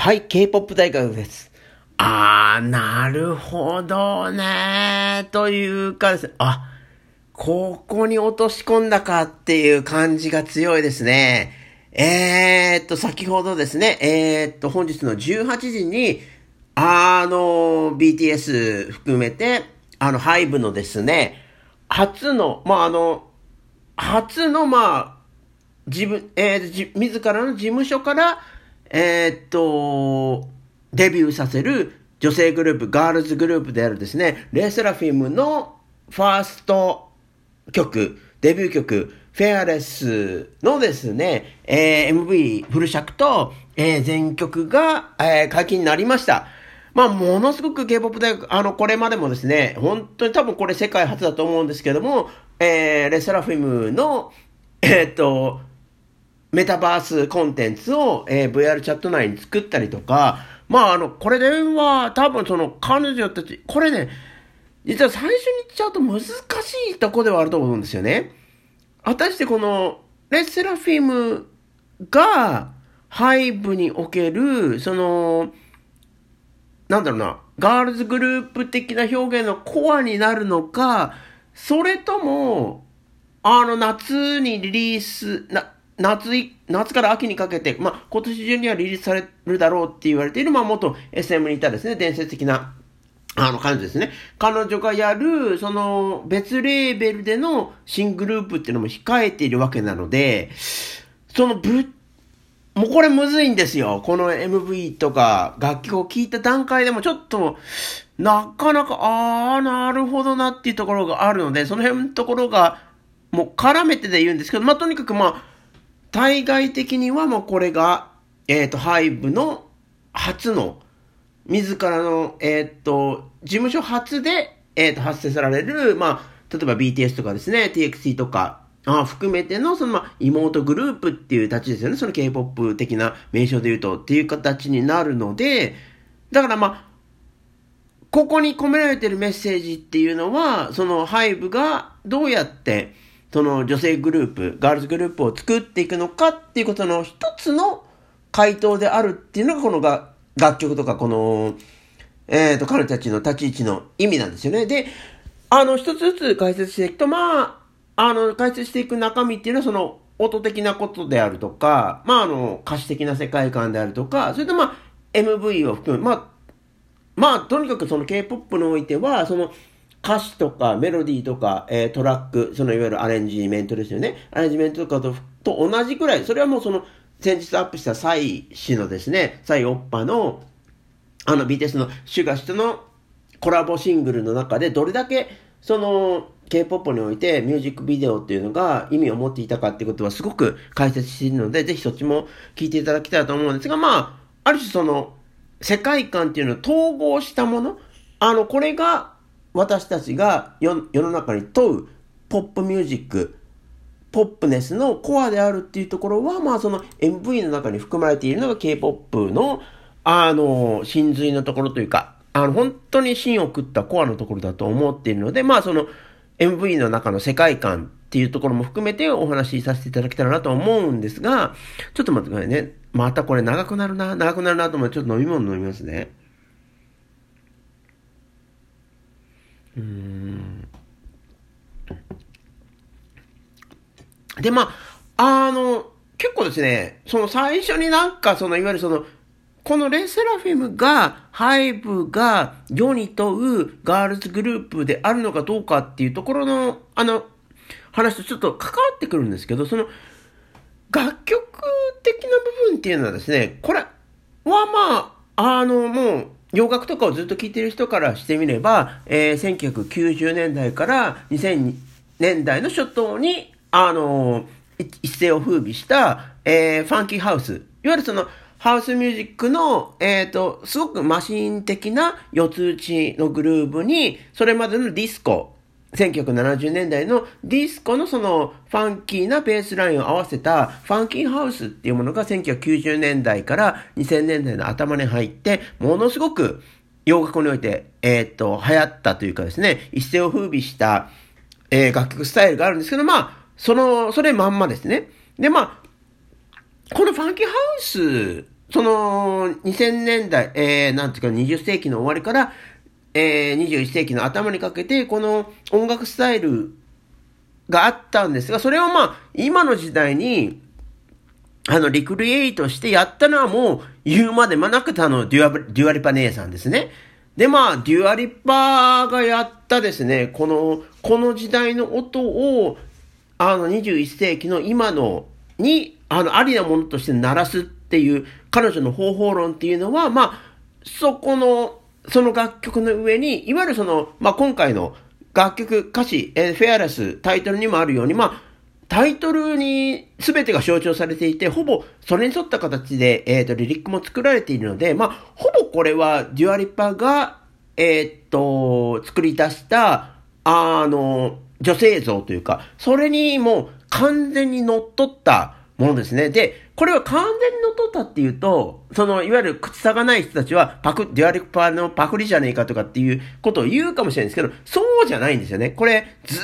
はい、K-POP 大学です。あー、なるほどね。というかですね、あ、ここに落とし込んだかっていう感じが強いですね。えー、っと、先ほどですね、えー、っと、本日の18時に、あの、BTS 含めて、あの、ハイブのですね、初の、まあ、あの、初の、まあ、自分、えー、自らの事務所から、えー、っと、デビューさせる女性グループ、ガールズグループであるですね、レイセラフィムのファースト曲、デビュー曲、フェアレスのですね、えー、MV フル尺と、えー、全曲が、えー、解禁になりました。まあ、ものすごく K-POP 大学、あの、これまでもですね、本当に多分これ世界初だと思うんですけども、えー、レセラフィムの、えー、っと、メタバースコンテンツを、えー、VR チャット内に作ったりとか、まあ、あの、これでは、多分その、彼女たち、これね、実は最初に言っちゃうと難しいとこではあると思うんですよね。果たしてこの、レッセラフィムが、ハイブにおける、その、なんだろうな、ガールズグループ的な表現のコアになるのか、それとも、あの、夏にリリース、な、夏い、夏から秋にかけて、まあ、今年中にはリリースされるだろうって言われている、まあ、元 SM にいたですね、伝説的な、あの感じですね。彼女がやる、その、別レーベルでの新グループっていうのも控えているわけなので、そのぶもうこれむずいんですよ。この MV とか楽曲を聴いた段階でもちょっと、なかなか、あー、なるほどなっていうところがあるので、その辺のところが、もう絡めてで言うんですけど、まあ、とにかくまあ、対外的にはもうこれが、えっ、ー、と、ハイブの初の、自らの、えっ、ー、と、事務所初で、えっ、ー、と、発生される、まあ、例えば BTS とかですね、TXT とか、あ含めての、その、まあ、妹グループっていう立ちですよね。その K-POP 的な名称で言うと、っていう形になるので、だからまあ、ここに込められてるメッセージっていうのは、そのハイブがどうやって、その女性グループ、ガールズグループを作っていくのかっていうことの一つの回答であるっていうのがこのが楽曲とかこの、えっ、ー、と、彼たちの立ち位置の意味なんですよね。で、あの、一つずつ解説していくと、まあ、あの、解説していく中身っていうのはその音的なことであるとか、まあ、あの、歌詞的な世界観であるとか、それとまあ、MV を含む、まあ、まあ、とにかくその K-POP においては、その、歌詞とかメロディーとか、えー、トラック、そのいわゆるアレンジメントですよね。アレンジメントとかとと同じくらい、それはもうその、先日アップしたサイ氏のですね、サイオッパの、あの BTS のシュガシとのコラボシングルの中でどれだけ、その、K-POP においてミュージックビデオっていうのが意味を持っていたかっていうことはすごく解説しているので、ぜひそっちも聞いていただきたいと思うんですが、まあ、ある種その、世界観っていうのを統合したもの、あの、これが私たちが世の中に問うポップミュージック、ポップネスのコアであるっていうところは、まあその MV の中に含まれているのが K-POP の、あの、真髄のところというか、あの、本当に芯を食ったコアのところだと思っているので、まあその MV の中の世界観っていうところも含めてお話しさせていただけたらなと思うんですが、ちょっと待ってくださいね。またこれ長くなるな、長くなるなと思ってちょっと飲み物飲みますね。で、まあ、あの、結構ですね、その最初になんかその、いわゆるその、このレセラフィムが、ハイブが世に問うガールズグループであるのかどうかっていうところの、あの、話とちょっと関わってくるんですけど、その、楽曲的な部分っていうのはですね、これはまあ、あの、もう、洋楽とかをずっと聴いてる人からしてみれば、えー、1990年代から2000年代の初頭に、あのー、一世を風靡した、えー、ファンキーハウス。いわゆるその、ハウスミュージックの、えっ、ー、と、すごくマシン的な四つ打ちのグルーブに、それまでのディスコ、1970年代のディスコのそのファンキーなベースラインを合わせたファンキーハウスっていうものが1990年代から2000年代の頭に入って、ものすごく洋楽において、えっ、ー、と、流行ったというかですね、一世を風靡した、えー、楽曲スタイルがあるんですけど、まあ、その、それまんまですね。で、まあ、このファンキーハウスその、2000年代、えー、なんていうか20世紀の終わりから、えー、21世紀の頭にかけて、この音楽スタイルがあったんですが、それをまあ、今の時代に、あの、 recreate してやったのはもう言うまでもなくあの、 Dua、Dua Lipa 姉さんですね。で、まあ、 Dua Lipa がやったですね、この、この時代の音を、あの、21世紀の今の、に、あの、ありなものとして鳴らすっていう、彼女の方法論っていうのは、まあ、そこの、その楽曲の上に、いわゆるその、まあ、今回の楽曲、歌詞、えー、フェアレス、タイトルにもあるように、まあ、タイトルに全てが象徴されていて、ほぼそれに沿った形で、えっ、ー、と、リリックも作られているので、まあ、ほぼこれはデュアリパが、えっ、ー、と、作り出した、あの、女性像というか、それにもう完全に乗っ取ったものですね。で、これは完全に乗っ取ったっていうと、その、いわゆる口差がない人たちは、パク、デュアリパーのパクリじゃねえかとかっていうことを言うかもしれないんですけど、そうじゃないんですよね。これ、ずー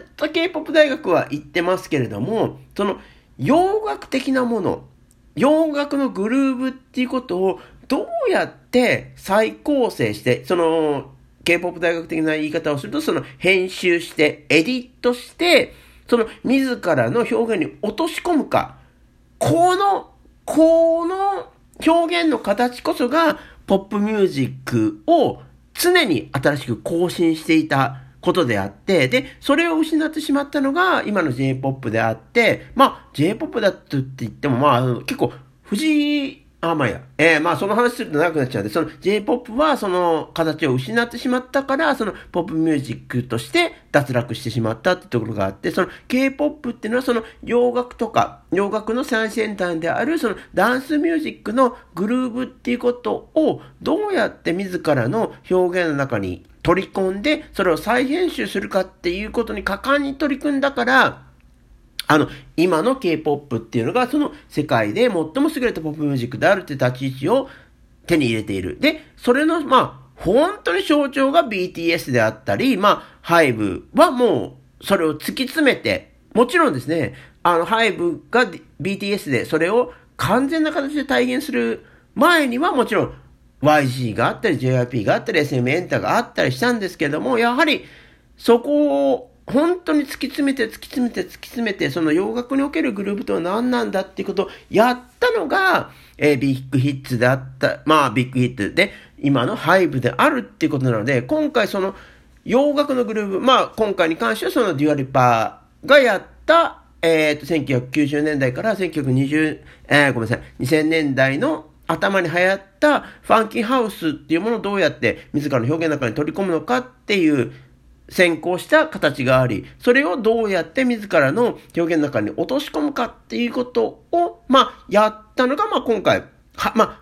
っと K-POP 大学は言ってますけれども、その、洋楽的なもの、洋楽のグルーブっていうことをどうやって再構成して、その、K-POP 大学的な言い方をすると、その編集して、エディットして、その自らの表現に落とし込むか。この、この表現の形こそが、ポップミュージックを常に新しく更新していたことであって、で、それを失ってしまったのが今の J-POP であって、まあ、J-POP だとって言っても、まあ、結構、藤井あ、まあいや。えー、まあその話すると長くなっちゃうんで、その J-POP はその形を失ってしまったから、そのポップミュージックとして脱落してしまったってところがあって、その K-POP っていうのはその洋楽とか、洋楽の最先端であるそのダンスミュージックのグルーブっていうことをどうやって自らの表現の中に取り込んで、それを再編集するかっていうことに果敢に取り組んだから、あの、今の K-POP っていうのが、その世界で最も優れたポップミュージックであるって立ち位置を手に入れている。で、それの、まあ、本当に象徴が BTS であったり、まあ、HYBE はもう、それを突き詰めて、もちろんですね、あの、HYBE が BTS でそれを完全な形で体現する前にはもちろん YG があったり JYP があったり SM エンタがあったりしたんですけども、やはりそこを本当に突き詰めて突き詰めて突き詰めて、その洋楽におけるグルーヴとは何なんだっていうことをやったのが、えー、 Big Hit であった、まあ Big Hit で、今の HYBE であるっていうことなので、今回その洋楽のグルーヴ、まあ今回に関してはその Dua Lipa がやった、えっ、ー、と、1990年代から1920、えー、ごめんなさい、2000年代の頭に流行ったファンキーハウスっていうものをどうやって自らの表現の中に取り込むのかっていう先行した形があり、それをどうやって自らの表現の中に落とし込むかっていうことを、まあ、やったのが、まあ、今回、は、まあ、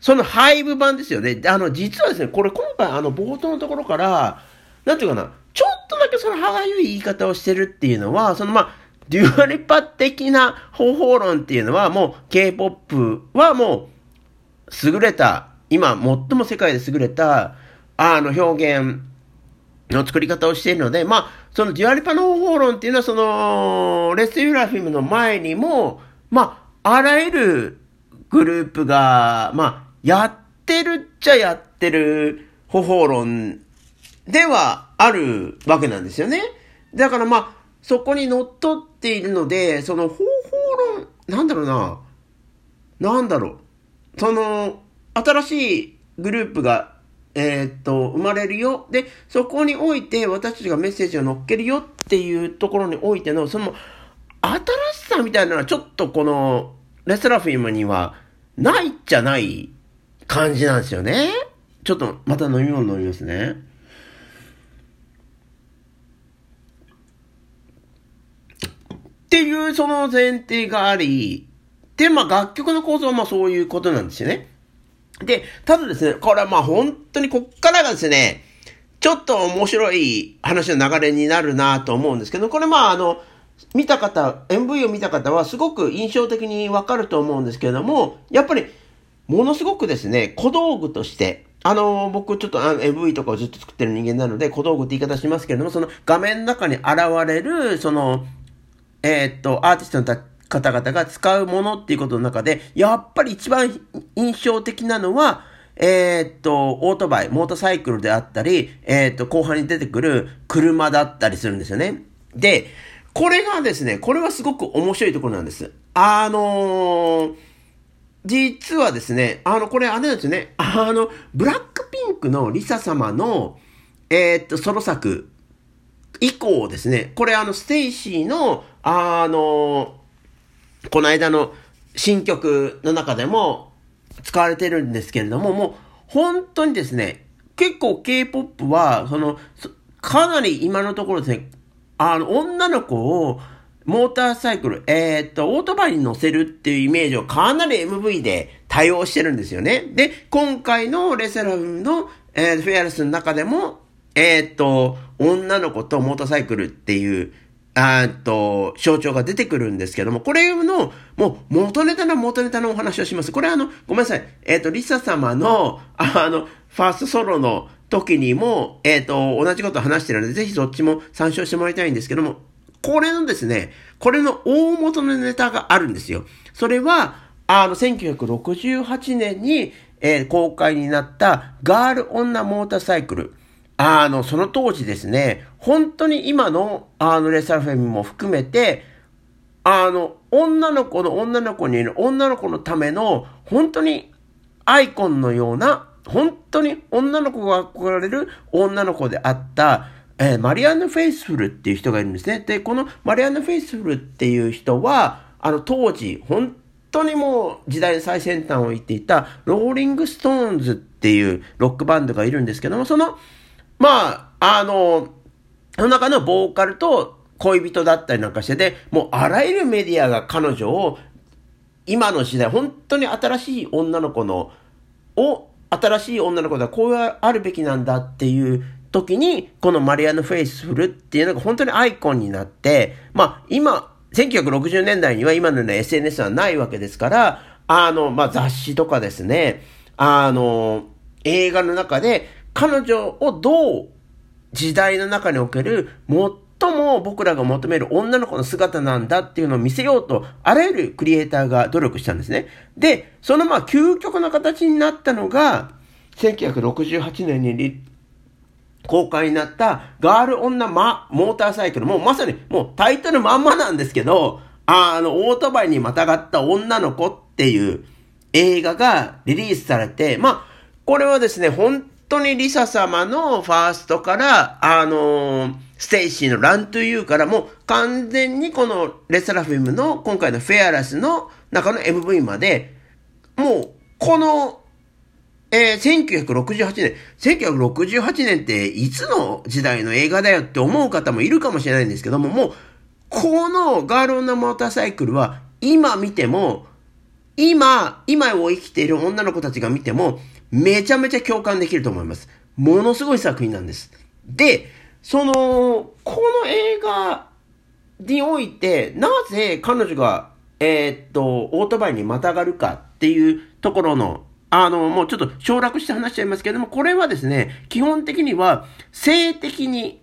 その配布版ですよね。あの、実はですね、これ今回、あの、冒頭のところから、なんていうかな、ちょっとだけその歯がゆい言い方をしてるっていうのは、その、まあ、デュアリパ的な方法論っていうのは、もう、K-POP はもう、優れた、今、最も世界で優れた、あの、表現、の作り方をしているので、まあ、そのデュアリパの方法論っていうのは、その、レスユラフィムの前にも、まあ、あらゆるグループが、まあ、やってるっちゃやってる方法論ではあるわけなんですよね。だからまあ、そこに乗っ取っているので、その方法論、なんだろうな、なんだろう、その、新しいグループがえー、っと、生まれるよ。で、そこにおいて私たちがメッセージを乗っけるよっていうところにおいての、その、新しさみたいなのはちょっとこの、レスラフィムには、ないっちゃない感じなんですよね。ちょっと、また飲み物飲みますね。っていうその前提があり、で、まあ楽曲の構造はまあそういうことなんですよね。で、ただですね、これはまあ本当にこっからがですね、ちょっと面白い話の流れになるなと思うんですけど、これまああの、見た方、MV を見た方はすごく印象的にわかると思うんですけれども、やっぱり、ものすごくですね、小道具として、あの、僕ちょっとあの MV とかをずっと作ってる人間なので、小道具って言い方しますけれども、その画面の中に現れる、その、えー、っと、アーティストの方々が使うものっていうことの中で、やっぱり一番印象的なのは、えー、っと、オートバイ、モートサイクルであったり、えー、っと、後半に出てくる車だったりするんですよね。で、これがですね、これはすごく面白いところなんです。あのー、実はですね、あの、これあれなんですよね、あの、ブラックピンクのリサ様の、え、っと、ソロ作以降ですね、これあの、 STAYC の、あの、この間の新曲の中でも使われてるんですけれども、もう本当にですね、結構 K-POP は、その、かなり今のところですね、あの、女の子を、モーターサイクル、えー、っと、オートバイに乗せるっていうイメージをかなり MV で多用してるんですよね。で、今回の LE SSERAFIM の、えー、フェアレスの中でも、えー、っと、女の子とモーターサイクルっていう、あっと、象徴が出てくるんですけども、これの、もう、元ネタの元ネタのお話をします。これあの、ごめんなさい。えっ、と、リサ様の、あの、ファーストソロの時にも、えっ、と、同じこと話してるので、ぜひそっちも参照してもらいたいんですけども、これのですね、これの大元のネタがあるんですよ。それは、あの、1968年に、えー、公開になった Girl on a Motorcycle。あの、その当時ですね、本当に今の、あの、 LE SSERAFIM も含めて、あの、女の子の女の子にいる女の子のための、本当にアイコンのような、本当に女の子が憧れる女の子であった、えー、マリアンヌ・フェイスフルっていう人がいるんですね。で、このマリアンヌ・フェイスフルっていう人は、あの、当時、本当にもう時代の最先端を行っていた、ローリング・ストーンズっていうロックバンドがいるんですけども、その、まあ、あの、その中のボーカルと恋人だったりなんかしてて、もうあらゆるメディアが彼女を、今の時代、本当に新しい女の子の、を、新しい女の子ではこうあるべきなんだっていう時に、このマリアンヌ・フェイスフルっていうのが本当にアイコンになって、まあ今、1960年代には今のような SNS はないわけですから、あの、まあ雑誌とかですね、あの、映画の中で彼女をどう時代の中における最も僕らが求める女の子の姿なんだっていうのを見せようと、あらゆるクリエイターが努力したんですね。で、そのまあ究極の形になったのが、1968年に公開になったガール女マ、モーターサイクル。もうまさにもうタイトルまんまなんですけど、あの、オートバイにまたがった女の子っていう映画がリリースされて、まあ、これはですね、本当にリサ様のファーストから、あのー、 STAYCの RUN2U からもう完全にこの LE SSERAFIM の今回の FEARLESS の中の MV まで、もうこの、えー、1968年、1968年っていつの時代の映画だよって思う方もいるかもしれないんですけども、もう、この Girl on a Motorcycle は今見ても、今、今を生きている女の子たちが見ても、めちゃめちゃ共感できると思います。ものすごい作品なんです。で、その、この映画において、なぜ彼女が、えー、っと、オートバイにまたがるかっていうところの、あの、もうちょっと省略して話しちゃいますけれども、これはですね、基本的には、性的に、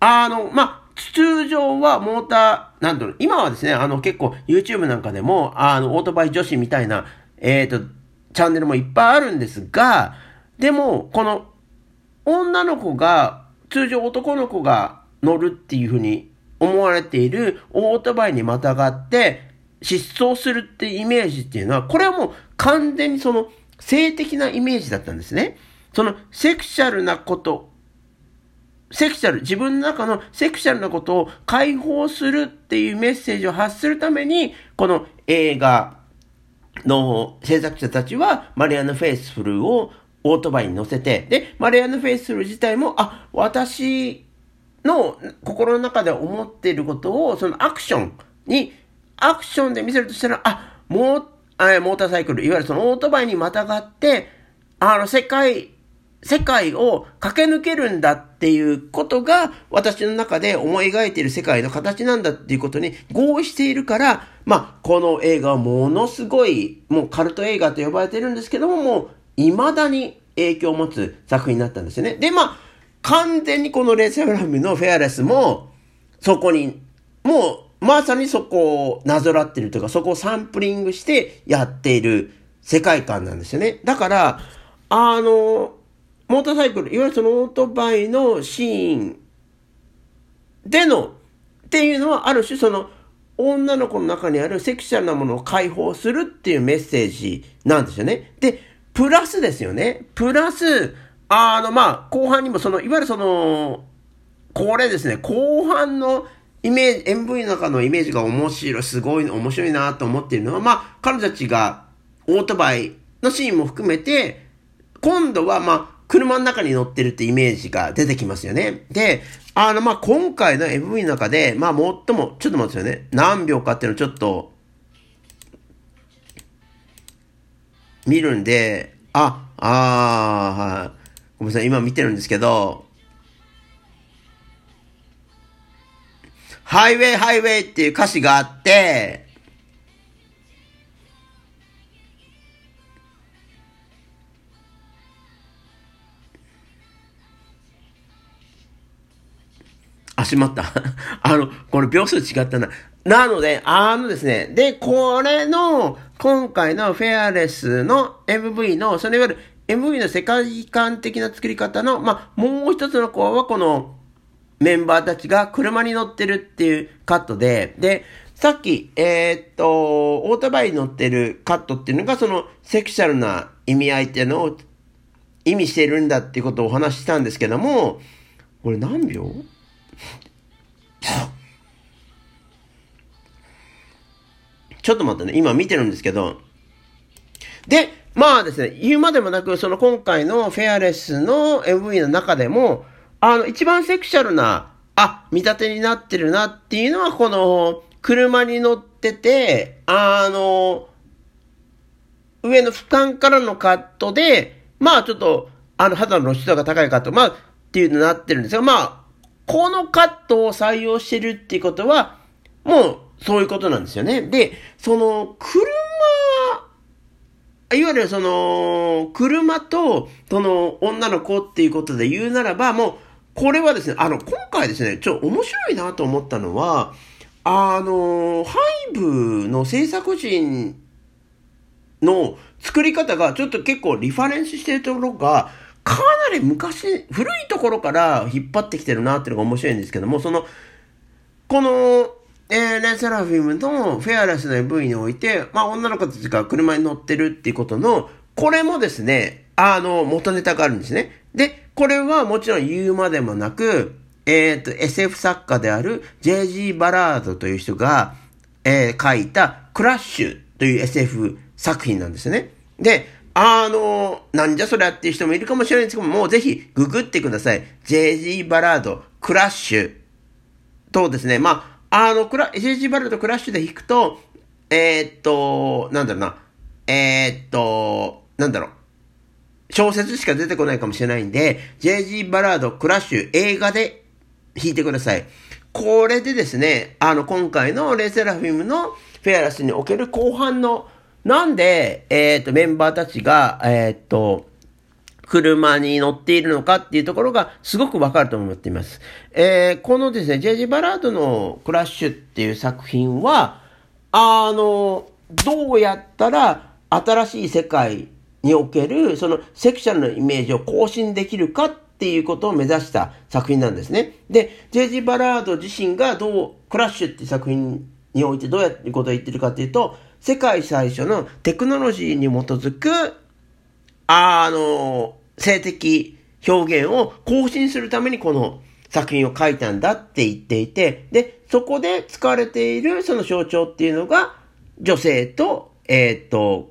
あの、まあ、通常はモーター、なんだろう、今はですね、あの結構 YouTube なんかでも、あの、オートバイ女子みたいな、えっ、と、チャンネルもいっぱいあるんですが、でも、この女の子が、通常男の子が乗るっていうふうに思われているオートバイにまたがって失踪するってイメージっていうのは、これはもう完全にその性的なイメージだったんですね。そのセクシャルなこと、セクシャル、自分の中のセクシャルなことを解放するっていうメッセージを発するために、この映画、の制作者たちはマリアン・フェイスフルをオートバイに乗せて、で、マリアン・フェイスフル自体も、あ、私の心の中で思っていることを、そのアクションに、アクションで見せるとしたら、あ、モー、あモーターサイクル、いわゆるそのオートバイにまたがって、あの、世界世界を駆け抜けるんだっていうことが私の中で思い描いている世界の形なんだっていうことに合意しているから、まあ、この映画はものすごい、もうカルト映画と呼ばれてるんですけども、もう未だに影響を持つ作品になったんですよね。で、まあ、完全にこのレセブラムのフェアレスも、そこに、もう、まさにそこをなぞらってるというか、そこをサンプリングしてやっている世界観なんですよね。だから、あの、モーターサイクル、いわゆるそのオートバイのシーンでの、っていうのはある種その女の子の中にあるセクシャルなものを解放するっていうメッセージなんですよね。で、プラスですよね。プラス、あの、まあ、後半にもその、いわゆるその、これですね、後半のイメージ、MV の中のイメージが面白い、すごい、面白いなと思っているのは、まあ、彼女たちがオートバイのシーンも含めて、今度は、まあ、車の中に乗ってるってイメージが出てきますよね。で、あの、まあ、今回の MV の中で、まあ、最も、ちょっと待ってくださいね。何秒かっていうのをちょっと、見るんで、あ、あはい。ごめんなさい、今見てるんですけど、ハイウェイハイウェイっていう歌詞があって、あ、しまった。あの、これ秒数違ったな。なので、あのですね、で、これの、今回のフェアレスの MV の、そのいわゆる MV の世界観的な作り方の、まあ、もう一つの子はこの、メンバーたちが車に乗ってるっていうカットで、で、さっき、えー、っと、オートバイに乗ってるカットっていうのが、その、セクシャルな意味合いっていうのを意味してるんだっていうことをお話ししたんですけども、これ何秒？ちょっと待ってね、今見てるんですけど、で、まあですね、言うまでもなく、その今回のフェアレスの MV の中でも、あの、一番セクシャルな、あ、見立てになってるなっていうのは、この、車に乗ってて、あの、上の俯瞰からのカットで、まあちょっと、あの、肌の露出度が高いカット、まあ、っていうのになってるんですが、まあ、このカットを採用してるっていうことは、もう、そういうことなんですよね。で、その、車、いわゆるその、車と、その、女の子っていうことで言うならば、もう、これはですね、あの、今回ですね、ちょ、面白いなと思ったのは、あの、ハイブの制作陣の作り方がちょっと結構リファレンスしてるところが、かなり昔、古いところから引っ張ってきてるなっていうのが面白いんですけども、その、この、えー、レセラフィムのフェアレスな MV において、まあ女の子たちが車に乗ってるっていうことの、これもですね、あの、元ネタがあるんですね。で、これはもちろん言うまでもなく、えっ、ー、と、SF 作家である J.G. バラードという人が、えー、書いたクラッシュという SF 作品なんですね。で、あの、なんじゃそりゃっていう人もいるかもしれないんですけども、うぜひググってください。J.G. バラード、クラッシュとですね、まあ、あの、クラ、SG バルトクラッシュで弾くと、えー、っと、なんだろうな、えー、っと、なんだろう、小説しか出てこないかもしれないんで、JG バラードクラッシュ映画で弾いてください。これでですね、あの、今回のレセラフィムのフェアラスにおける後半の、なんで、えー、っと、メンバーたちが、えー、と、車に乗っているのかっていうところがすごくわかると思っています。えー、このですね、ジェイジバラードのクラッシュっていう作品は、あの、どうやったら新しい世界におけるそのセクシャルのイメージを更新できるかっていうことを目指した作品なんですね。で、ジェイジバラード自身がどう、クラッシュっていう作品においてどうやってことを言ってるかっていうと、世界最初のテクノロジーに基づくあの、性的表現を更新するためにこの作品を書いたんだって言っていて、で、そこで使われているその象徴っていうのが、女性と、えっ、と、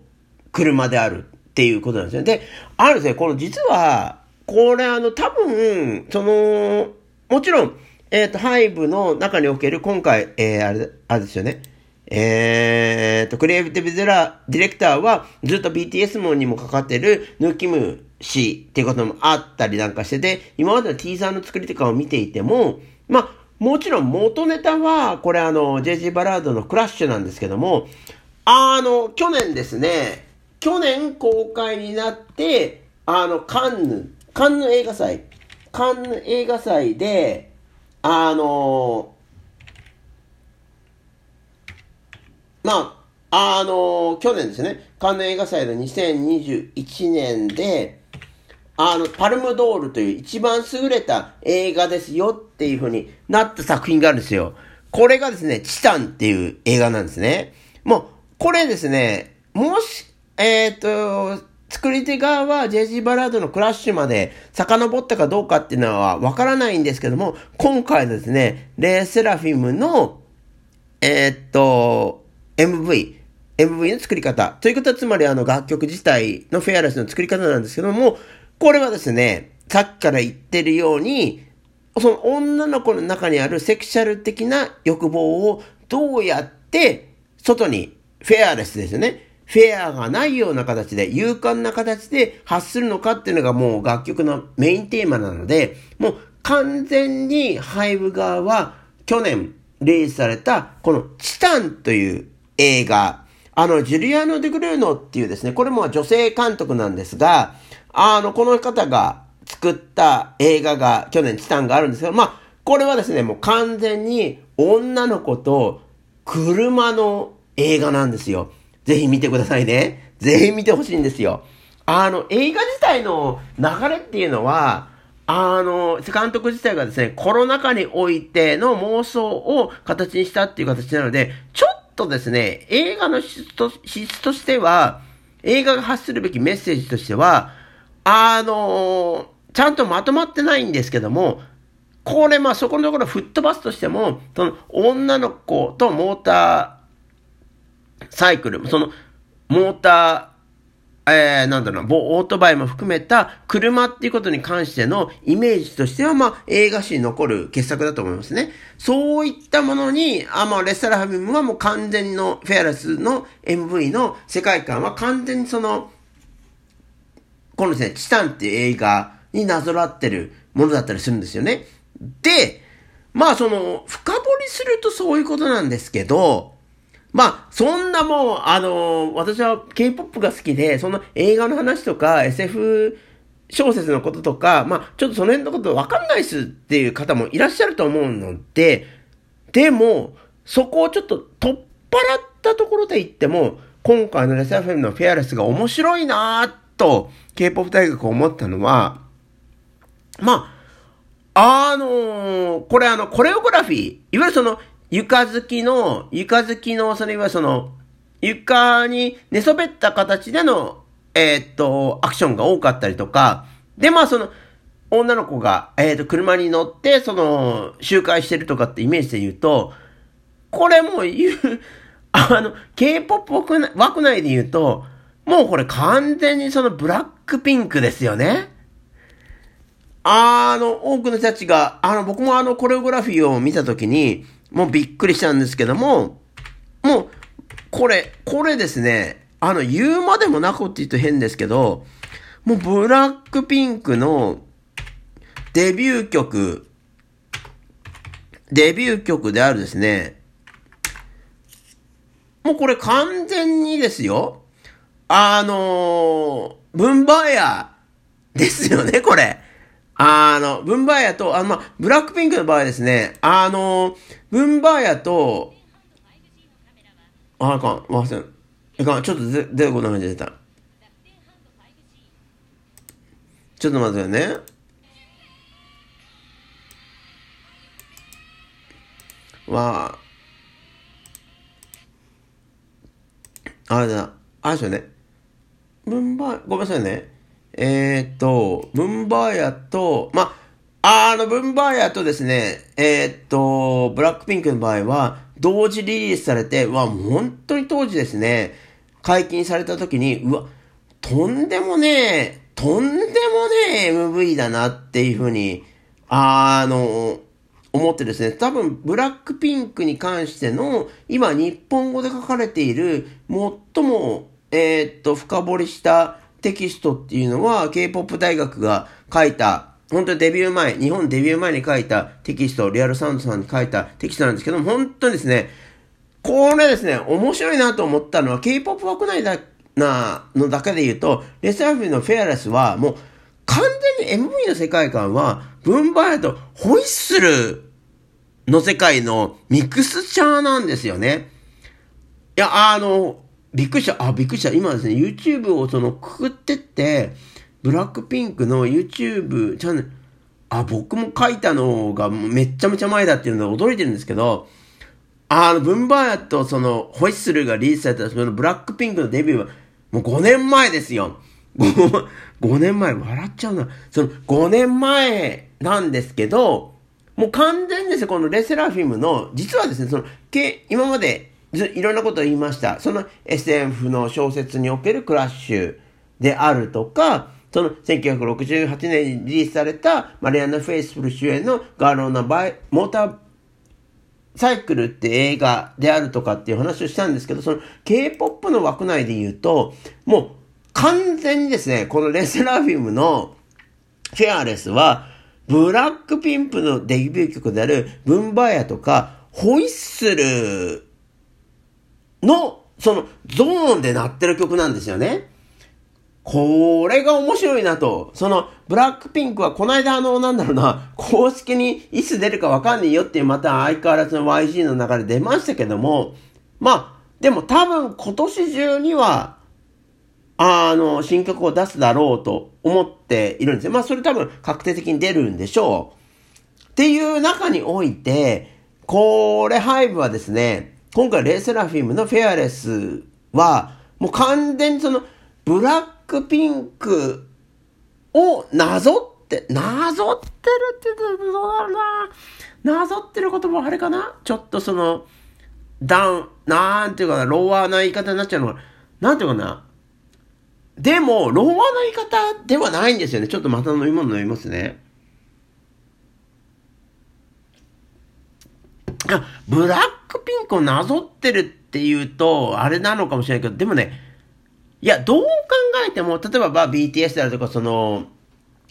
車であるっていうことなんですよ。で、あるですね、この実は、これあの、多分、その、もちろん、えっ、と、ハイブの中における今回、えー、あれ、あれですよね。えーと、クリエイティブディレクターはずっと BTS モンにもかかってるヌーキム氏っていうこともあったりなんかしてて、今までのティーザーの作りとかを見ていても、まあ、もちろん元ネタは、これあの、JG バラードのクラッシュなんですけども、あの、去年ですね、去年公開になって、あの、カンヌ、カンヌ映画祭、カンヌ映画祭で、あの、まあ、あの去年ですね、カンヌ映画祭の2021年で、あの、パルムドールという一番優れた映画ですよっていう風になった作品があるんですよ。これがですね、チタンっていう映画なんですね。もう、これですね、もし、えっ、ー、と、作り手側は JG バラードのクラッシュまで遡ったかどうかっていうのはわからないんですけども、今回のですね、レイ・セラフィムの、えー、っと、MV、MV の作り方。ということは、つまりあの楽曲自体のフェアレスの作り方なんですけども、これはですね、さっきから言ってるように、その女の子の中にあるセクシャル的な欲望をどうやって外にフェアレスですよね。フェアがないような形で、勇敢な形で発するのかっていうのがもう楽曲のメインテーマなので、もう完全にハイブ側は去年リリースされたこのチタンという映画、あの、ジュリアーノ・デグルーノっていうですね、これも女性監督なんですが、あの、この方が作った映画が、去年チタンがあるんですけど、まあ、これはですね、もう完全に女の子と車の映画なんですよ。ぜひ見てくださいね。ぜひ見てほしいんですよ。あの、映画自体の流れっていうのは、あの、監督自体がですね、コロナ禍においての妄想を形にしたっていう形なので、ちょっとですね、映画の質と質としては、映画が発するべきメッセージとしては、あのちゃんとまとまってないんですけども、これ、まあそこのところ吹っ飛ばすとしても、その女の子とモーターサイクル、そのモーターえー、なんだろう、オートバイも含めた車っていうことに関してのイメージとしては、まあ、映画史に残る傑作だと思いますね。そういったものに、あ、まあ、レスタラハビムはもう完全のフェアレスの MV の世界観は完全にその、このですね、チタンっていう映画になぞらってるものだったりするんですよね。で、まあその、深掘りするとそういうことなんですけど、まあ、そんなもう、あのー、私は K-POP が好きで、その映画の話とか SF 小説のこととか、まあ、ちょっとその辺のことわかんないっすっていう方もいらっしゃると思うので、でも、そこをちょっと取っ払ったところで言っても、今回のレサフェムのフェアレスが面白いなぁと、K-POP 大学思ったのは、まあ、あのー、これあの、コレオグラフィー、いわゆるその、床好きの、床好きの、それはその、床に寝そべった形での、えー、っと、アクションが多かったりとか、で、まあその、女の子が、えー、っと、車に乗って、その、周回してるとかってイメージで言うと、これもう言う、あの、K-POP 枠内で言うと、もうこれ完全にそのブラックピンクですよね。あの、多くの人たちが、あの、僕もあの、コレオグラフィーを見たときに、もうびっくりしたんですけども、もう、これ、これですね、あの、言うまでもなくって言うと変ですけど、もうブラックピンクのデビュー曲、デビュー曲であるですね、もうこれ完全にですよ、あのー、ブンバーヤーですよね、これ。あの、ブンバーヤと、あの、まあ、ブラックピンクの場合ですね、あの、ブンバーヤと、あ、あかん、忘れいかん、ちょっと出てこないで出た。ちょっと待ってよね。は、あれだ、あれですよね。ブンバー、ごめんなさいね。えー、っと、ムンバーヤと、まあ、あの、ブンバーヤとですね、えー、っと、ブラックピンクの場合は、同時リリースされて、うわ、本当に当時ですね、解禁された時に、うわ、とんでもねえ、とんでもねえ MV だなっていうふうに、あの、思ってですね、多分、ブラックピンクに関しての、今、日本語で書かれている、最も、えー、っと、深掘りしたテキストっていうのは、K-POP 大学が書いた、本当にデビュー前、日本デビュー前に書いたテキスト、リアルサウンドさんに書いたテキストなんですけども、本当にですね、これですね、面白いなと思ったのは、K-POP 枠内だ、な、のだけで言うと、レスラフィーのフェアレスは、もう、完全に MV の世界観は、ブンバーとホイッスルの世界のミクスチャーなんですよね。いや、あの、びっくりした。あ、びっくりした。今ですね、YouTube をその、くくってって、ブラックピンクの YouTube チャンネル、あ、僕も書いたのがめっちゃめちゃ前だっていうので驚いてるんですけど、あの、ブンバーヤとその、ホイッスルがリリースされたそのブラックピンクのデビューは、もう5年前ですよ。5, 5年前、笑っちゃうな。その、5年前なんですけど、もう完全にですね、この LE SSERAFIM の、実はですね、その、け今までいろんなことを言いました。その SF の小説におけるクラッシュであるとか、その1968年にリリースされたマリアンヌ・フェイスフル主演の Girl on a バイ、 Motorcycle って映画であるとかっていう話をしたんですけど、その K-POP の枠内で言うと、もう完全にですね、このレスラフィムのフェアレスは、ブラックピンプのデビュー曲であるブンバーヤとか、ホイッスルの、そのゾーンで鳴ってる曲なんですよね。これが面白いなと。その、ブラックピンクはこの間あの、なんだろうな、公式にいつ出るかわかんねえよっていうまた相変わらずの YG の中で出ましたけども、まあ、でも多分今年中には、あの、新曲を出すだろうと思っているんですよ。まあ、それ多分確定的に出るんでしょう。っていう中において、これ、ハイブはですね、今回レイセラフィムのフェアレスは、もう完全にその、ブラックピンクをなぞって、なぞってるって言うとどうだろうな。なぞってる言葉あれかな？ちょっとその、ダウン、なんていうかな、ローワーな言い方になっちゃうのかな。んていうかな。でも、ローワーな言い方ではないんですよね。ちょっとまた飲み物飲みますね。ブラックピンクをなぞってるっていうと、あれなのかもしれないけど、でもね、いや、どう考えても、例えば、まあ、BTS であるとか、その、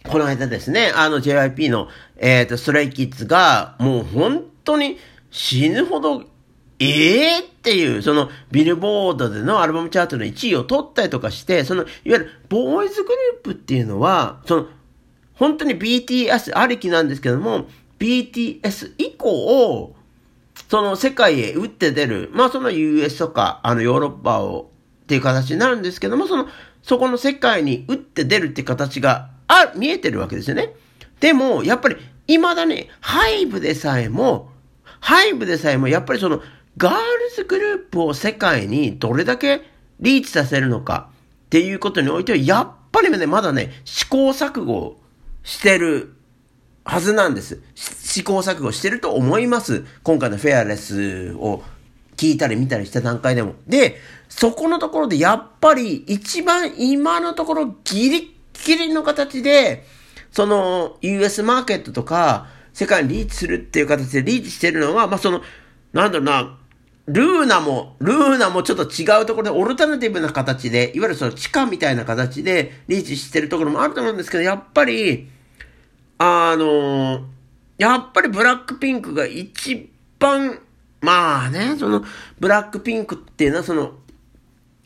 この間ですね、あの JYP の、えっ、ー、と、ストレイキッズが、もう本当に死ぬほど、ええー、っていう、その、ビルボードでのアルバムチャートの1位を取ったりとかして、その、いわゆる、ボーイズグループっていうのは、その、本当に BTS ありきなんですけども、BTS 以降、その世界へ打って出る、まあその US とか、あのヨーロッパをっていう形になるんですけども、その、そこの世界に打って出るって形が、あ、見えてるわけですよね。でも、やっぱり、未だに、ハイブでさえも、ハイブでさえも、やっぱりその、ガールズグループを世界にどれだけリーチさせるのかっていうことにおいては、やっぱりね、まだね、試行錯誤してるはずなんです。試行錯誤してると思います。今回のフェアレスを聞いたり見たりした段階でも。で、そこのところでやっぱり一番今のところギリギリの形で、その US マーケットとか世界にリーチするっていう形でリーチしてるのは、まあその、なんだろうな、ルーナも、ルーナもちょっと違うところで、オルタナティブな形で、いわゆるその地下みたいな形でリーチしてるところもあると思うんですけど、やっぱり、あのやっぱりブラックピンクが一番まあね、その、ブラックピンクっていうのは、その、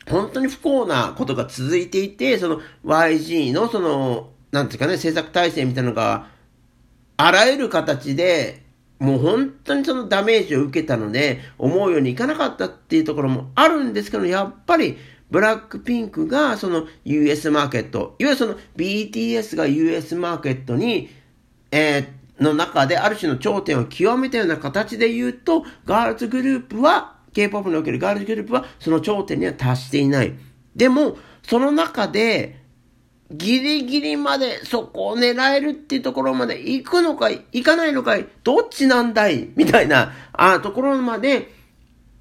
本当に不幸なことが続いていて、その YG のその、なんていうかね、制作体制みたいなのが、あらゆる形で、もう本当にそのダメージを受けたので、思うようにいかなかったっていうところもあるんですけど、やっぱり、ブラックピンクがその US マーケット、いわゆるその BTS が US マーケットに、えー、の中である種の頂点を極めたような形で言うと、ガールズグループは、K-POP におけるガールズグループはその頂点には達していない。でも、その中で、ギリギリまでそこを狙えるっていうところまで行くのかい、行かないのかい、どっちなんだいみたいな、あところまで、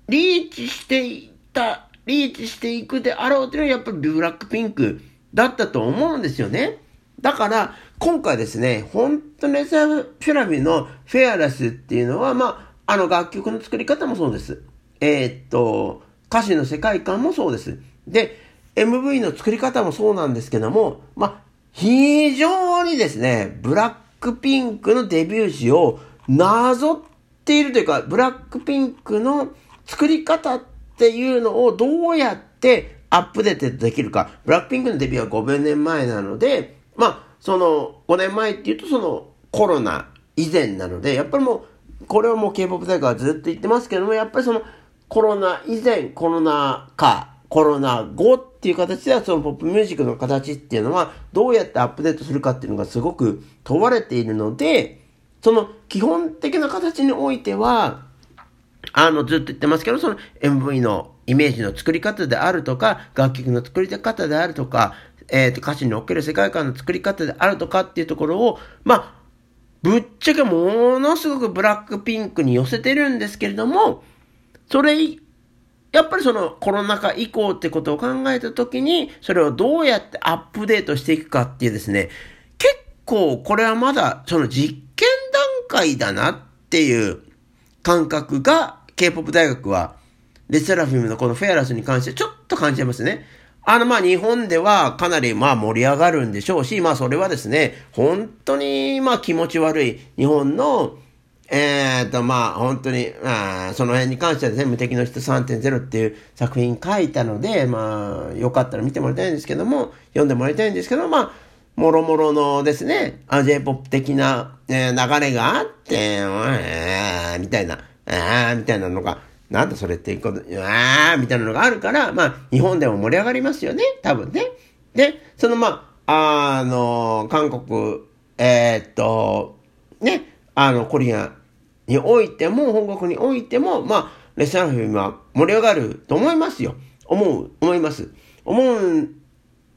リーチしていった、リーチしていくであろうっていうのはやっぱりブラックピンクだったと思うんですよね。だから、今回ですね、本当にレザーフェラミのフェアレスっていうのは、まあ、あの楽曲の作り方もそうです。えー、っと、歌詞の世界観もそうです。で、MV の作り方もそうなんですけども、まあ、非常にですね、ブラックピンクのデビュー時をなぞっているというか、ブラックピンクの作り方っていうのをどうやってアップデートできるか。ブラックピンクのデビューは5年前なので、まあ、その5年前っていうとそのコロナ以前なので、やっぱりもう、これはもう K-POP 大会はずっと言ってますけども、やっぱりそのコロナ以前、コロナ禍、コロナ後っていう形ではそのポップミュージックの形っていうのはどうやってアップデートするかっていうのがすごく問われているので、その基本的な形においては、あの、ずっと言ってますけど、その MV のイメージの作り方であるとか、楽曲の作り方であるとか、えっ、ー、と、歌詞における世界観の作り方であるとかっていうところを、まあ、ぶっちゃけものすごくブラックピンクに寄せてるんですけれども、それ、やっぱりそのコロナ禍以降ってことを考えたときに、それをどうやってアップデートしていくかっていうですね、結構これはまだその実験段階だなっていう感覚が K-POP 大学はレセラフィムのこのフェアラスに関してちょっと感じますね。あの、まあ、日本ではかなり、ま、盛り上がるんでしょうし、まあ、それはですね、本当に、ま、気持ち悪い。日本の、えーと、まあ、本当に、まあ、その辺に関しては全部敵の人3.0っていう作品書いたので、まあ、よかったら見てもらいたいんですけども、読んでもらいたいんですけど、まあ、もろもろのですね、J-POP 的な、えー、流れがあって、えー、みたいな、えー、みたいなのが、なんだそれっていうこと、あーみたいなのがあるから、まあ、日本でも盛り上がりますよね、多分ね。で、そのまあ、あの、韓国、えー、っと、ね、あの、コリアにおいても、本国においても、まあ、レストラフィルムは盛り上がると思いますよ。思う、思います。思う、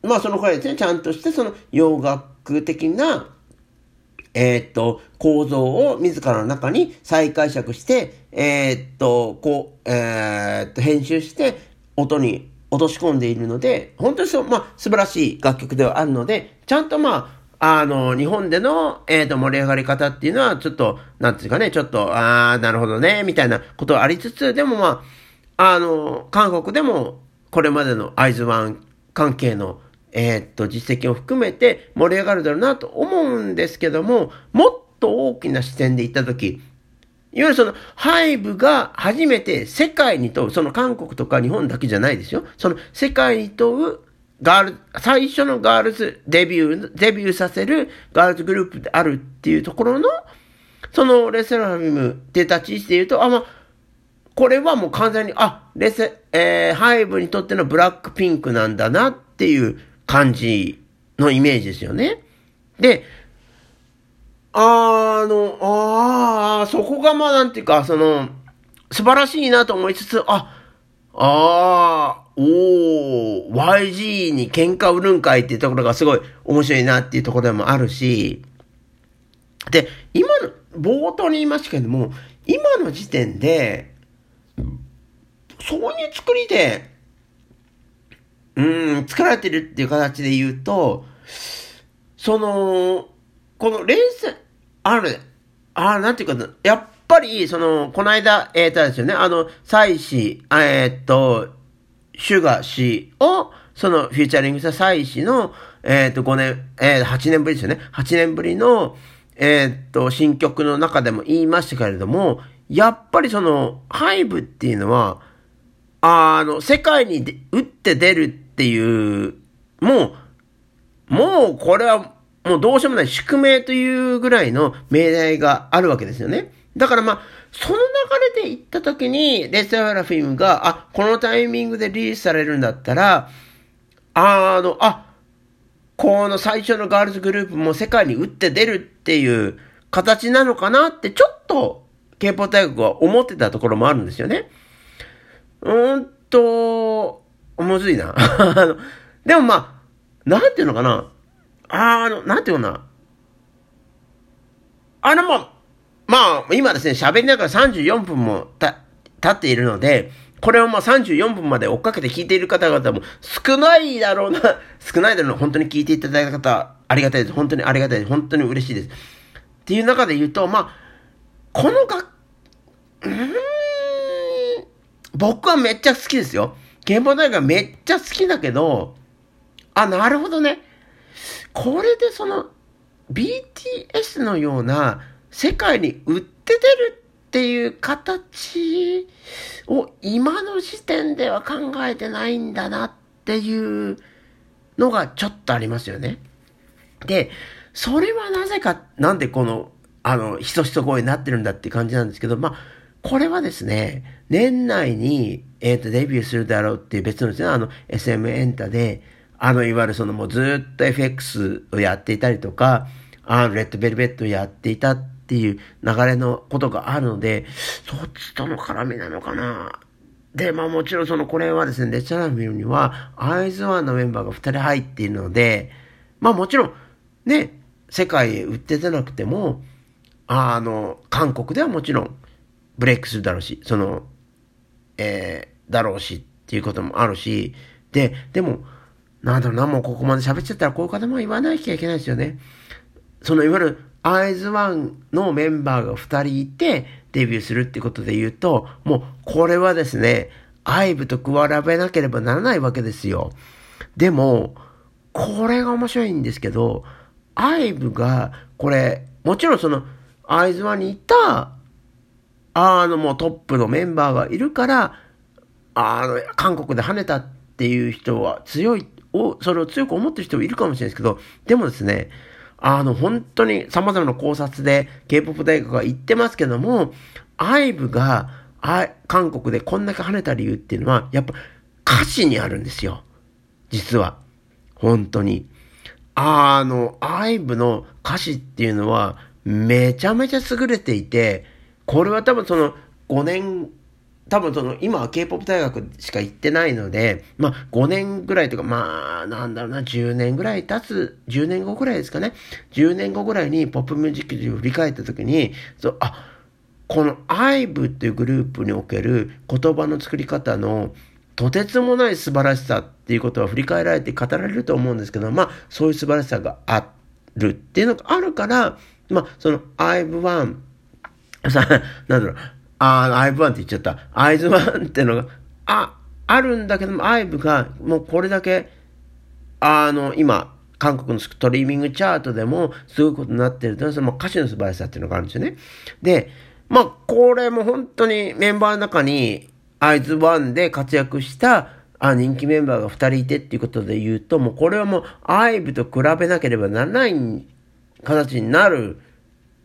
まあ、その声ですね、ちゃんとして、その洋楽的な、えー、っと、構造を自らの中に再解釈して、えー、っと、こう、えー、っと、編集して音に落とし込んでいるので、本当にそう、まあ、素晴らしい楽曲ではあるので、ちゃんとまあ、あの、日本での、えっ、と、盛り上がり方っていうのは、ちょっと、なんていうかね、ちょっと、ああ、なるほどね、みたいなことはありつつ、でもまあ、あの、韓国でも、これまでのアイズワン関係のえー、っと、実績を含めて盛り上がるだろうなと思うんですけども、もっと大きな視点で言ったとき、いわゆるその、ハイブが初めて世界に問う、その韓国とか日本だけじゃないですよ。その世界に問う、ガール、最初のガールズデビュー、デビューさせるガールズグループであるっていうところの、そのレセラミムって立ち位置で言うと、あ、まあ、これはもう完全に、あ、レセ、えー、ハイブにとってのブラックピンクなんだなっていう感じのイメージですよね。で、あの、ああ、そこがまあなんていうか、その、素晴らしいなと思いつつ、あ、ああ、おー、YG に喧嘩売るんかいっていうところがすごい面白いなっていうところでもあるし、で、今の、冒頭に言いましたけども、今の時点で、そういう作りで、うん、作られてるっていう形で言うと、その、この連戦、ある、あなんていうかやっぱり、その、この間、えー、とですよね、あの、妻子、えー、っと、シュガ氏を、その、フューチャリングした妻子の、えー、っと、5年、えー、8年ぶりですよね。8年ぶりの、え、っと、新曲の中でも言いましたけれども、やっぱりその、ハイブっていうのは、あの、世界に打って出るっていう、もう、もうこれはもうどうしようもない宿命というぐらいの命題があるわけですよね。だからまあ、その流れで行った時に、レストラフィムが、あ、このタイミングでリリースされるんだったら、あの、あ、この最初のガールズグループも世界に打って出るっていう形なのかなってちょっと K-POP 大学は思ってたところもあるんですよね。うーんと、むずいな。でもまあ、なんていうのかな。あの、なんていうのかな。あの、まあ、まあ、今ですね、喋りながら34分もた、経っているので、これをまあ34分まで追っかけて聞いている方々も少ないだろうな、少ないだろうな、本当に聞いていただいた方、ありがたいです。本当にありがたいです。本当に嬉しいです。っていう中で言うと、まあ、この楽、うーん、僕はめっちゃ好きですよ。憲法大学めっちゃ好きだけど、あ、なるほどね。これでその BTS のような世界に売って出るっていう形を今の時点では考えてないんだなっていうのがちょっとありますよね。で、それはなぜか、なんでこの、あの、ひそひそ声になってるんだって感じなんですけど、まあ、これはですね、年内に、えっ、ー、と、デビューするだろうっていう別のですね、あの、SM エンタで、あの、いわゆるそのもうずっと FX をやっていたりとか、あの、レッドベルベットをやっていたっていう流れのことがあるので、そっちとの絡みなのかな。で、まあもちろんそのこれはですね、レッチャラミルには、アイズワンのメンバーが2人入っているので、まあもちろん、ね、世界へ売って出なくても、あの、韓国ではもちろん、ブレイクするだろうし、その、えー、だろうしっていうこともあるし、で、でも、なんだろうな、もうここまで喋っちゃったらこういう方も言わなきゃいけないですよね。そのいわゆる、アイズワンのメンバーが2人いてデビューするってことで言うと、もうこれはですね、アイブと比べなければならないわけですよ。でも、これが面白いんですけど、アイブが、これ、もちろんその、アイズワンにいた、あのもうトップのメンバーがいるから、あの、韓国で跳ねたっていう人は強い、を、それを強く思ってる人もいるかもしれないですけど、でもですね、あの、本当に様々な考察で K-POP 大学が言ってますけども、IVE が、韓国でこんだけ跳ねた理由っていうのは、やっぱ歌詞にあるんですよ。実は。本当に。あの、IVE の歌詞っていうのは、めちゃめちゃ優れていて、これは多分その5年、多分その今は K-POP 大学しか行ってないので、まあ5年ぐらいとか、まあなんだろうな、10年ぐらい経つ、10年後ぐらいですかね。10年後ぐらいにポップミュージックを振り返った時に、そう、あ、この IVE っていうグループにおける言葉の作り方のとてつもない素晴らしさっていうことは振り返られて語られると思うんですけど、まあそういう素晴らしさがあるっていうのがあるから、まあ、その IVE1、さ、なんだろう、あ、IVE1 って言っちゃった。IVE1 ってのが、あ、あるんだけども、IVE がもうこれだけ、あの、今、韓国のストリーミングチャートでもすごいことになってると、その歌詞の素晴らしさっていうのがあるんですよね。で、まあ、これも本当にメンバーの中に、アイズワンで活躍したあ人気メンバーが2人いてっていうことで言うと、もうこれはもう、アイブと比べなければならない形になる、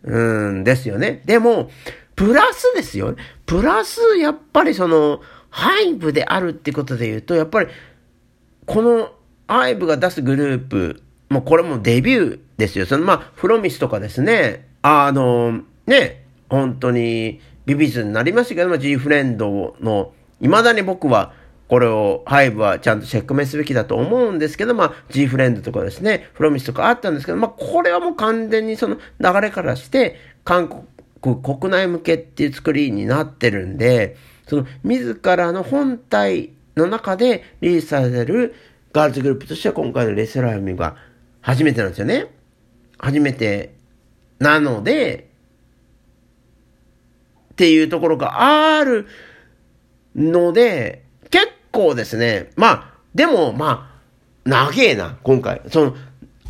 うんですよね。でも、プラスですよ。プラス、やっぱりその、ハイブであるってことで言うと、やっぱり、この、ハイブが出すグループ、もうこれもデビューですよ。その、まあ、フロミスとかですね、あの、ね、本当に、ビビズになりましたけども、G フレンドの、未だに僕は、これを、ハイブはちゃんとチェックメすべきだと思うんですけど、まあ、G フレンドとかですね、フロミスとかあったんですけど、まあ、これはもう完全にその流れからして、韓国、国内向けっていう作りになってるんで、その、自らの本体の中でリリースされるガールズグループとしては今回のレスラーミが初めてなんですよね。初めてなので、っていうところがあるので、構ですね、まあ、でも、まあ、長えな、今回。その、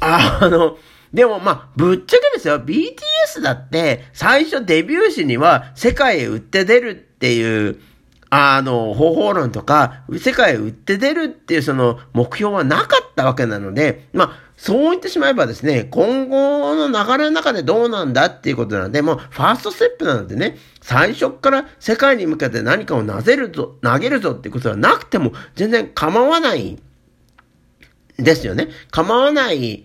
あの、でもまあ、ぶっちゃけですよ、BTS だって、最初デビュー時には世界へ売って出るっていう、あの、方法論とか、世界へ売って出るっていうその目標はなかったわけなので、まあ、そう言ってしまえばですね、今後の流れの中でどうなんだっていうことなので、もうファーストステップなのでね、最初から世界に向けて何かを投げるぞ、投げるぞっていうことはなくても全然構わないですよね。構わない、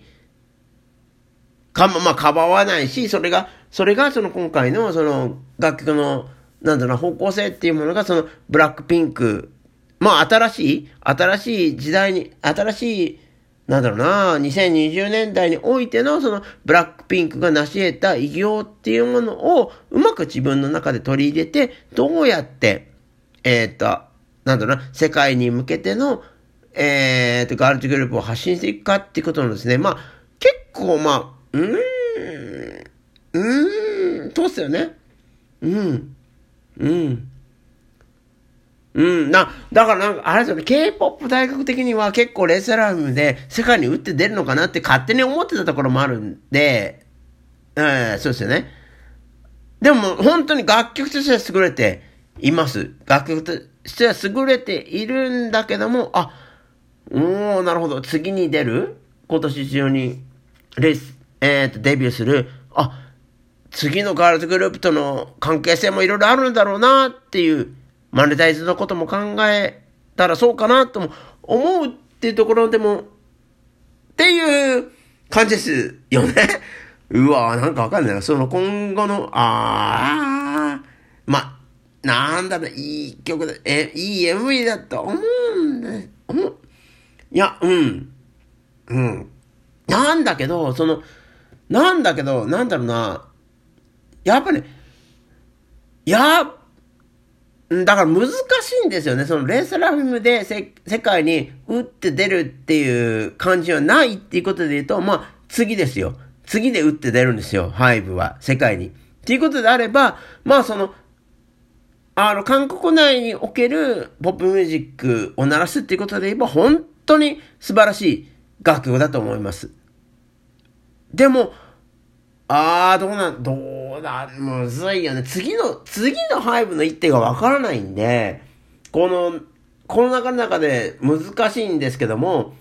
かま、まあ、構わないし、それが、それがその今回のその楽曲の、なんだろうな、方向性っていうものがそのブラックピンク、まあ新しい、新しい時代に、新しいなんだろうな、2020年代においてのそのブラックピンクが成し得た偉業っていうものをうまく自分の中で取り入れて、どうやって、えっ、ー、と、なんだろうな、世界に向けての、えっ、ー、と、ガールズグループを発信していくかっていうことのですね、まあ、結構まあ、うーん、うーん、そうっすよね。うん、うん。うん、な、だからなんか、あれですよね、K-POP 大学的には結構レスラーで世界に打って出るのかなって勝手に思ってたところもあるんで、えー、そうですよね。でも本当に楽曲としては優れています。楽曲としては優れているんだけども、あ、おー、なるほど、次に出る今年中にレス、えっ、ー、と、デビューする、あ、次のガールズグループとの関係性もいろいろあるんだろうなっていう、マネタイズのことも考えたらそうかなとも思うっていうところでも、っていう感じですよね。うわなんかわかんないな。その今後の、ああ、ま、なんだろう、いい曲だ、え、いい MV だと思うんだ、思う。いや、うん。うん。なんだけど、その、なんだけど、なんだろうな、やっぱり、や、だから難しいんですよね。そのレースラフィムで世界に打って出るっていう感じはないっていうことで言うと、まあ、次ですよ。次で打って出るんですよ。ハイブは、世界に。っていうことであれば、まあその、あの、韓国内におけるポップミュージックを鳴らすっていうことで言えば、本当に素晴らしい楽曲だと思います。でも、あー、どうなん、どうだ、むずいよね。次の、次のハイブの一手がわからないんで、この、この中の中で難しいんですけども、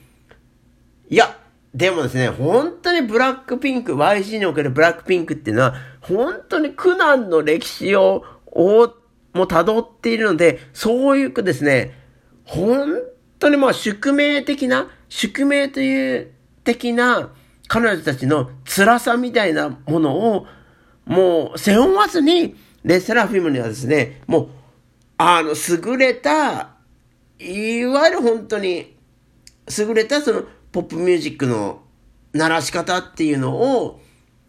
いや、でもですね、本当にブラックピンク、YG におけるブラックピンクっていうのは、本当に苦難の歴史を、を、も辿っているので、そういうですね、本当にまあ宿命的な、宿命という的な、彼女たちの辛さみたいなものを、もう背負わずに、レセラフィムにはですね、もう、あの、優れた、いわゆる本当に、優れたその、ポップミュージックの鳴らし方っていうのを、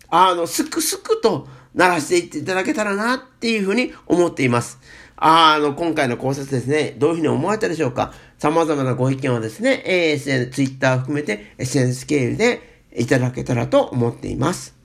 あの、すくすくと鳴らしていっていただけたらなっていうふうに思っています。あの、今回の考察ですね、どういうふうに思われたでしょうか様々なご意見はですね、えー、SN、Twitter 含めて SNS 経由でいただけたらと思っています。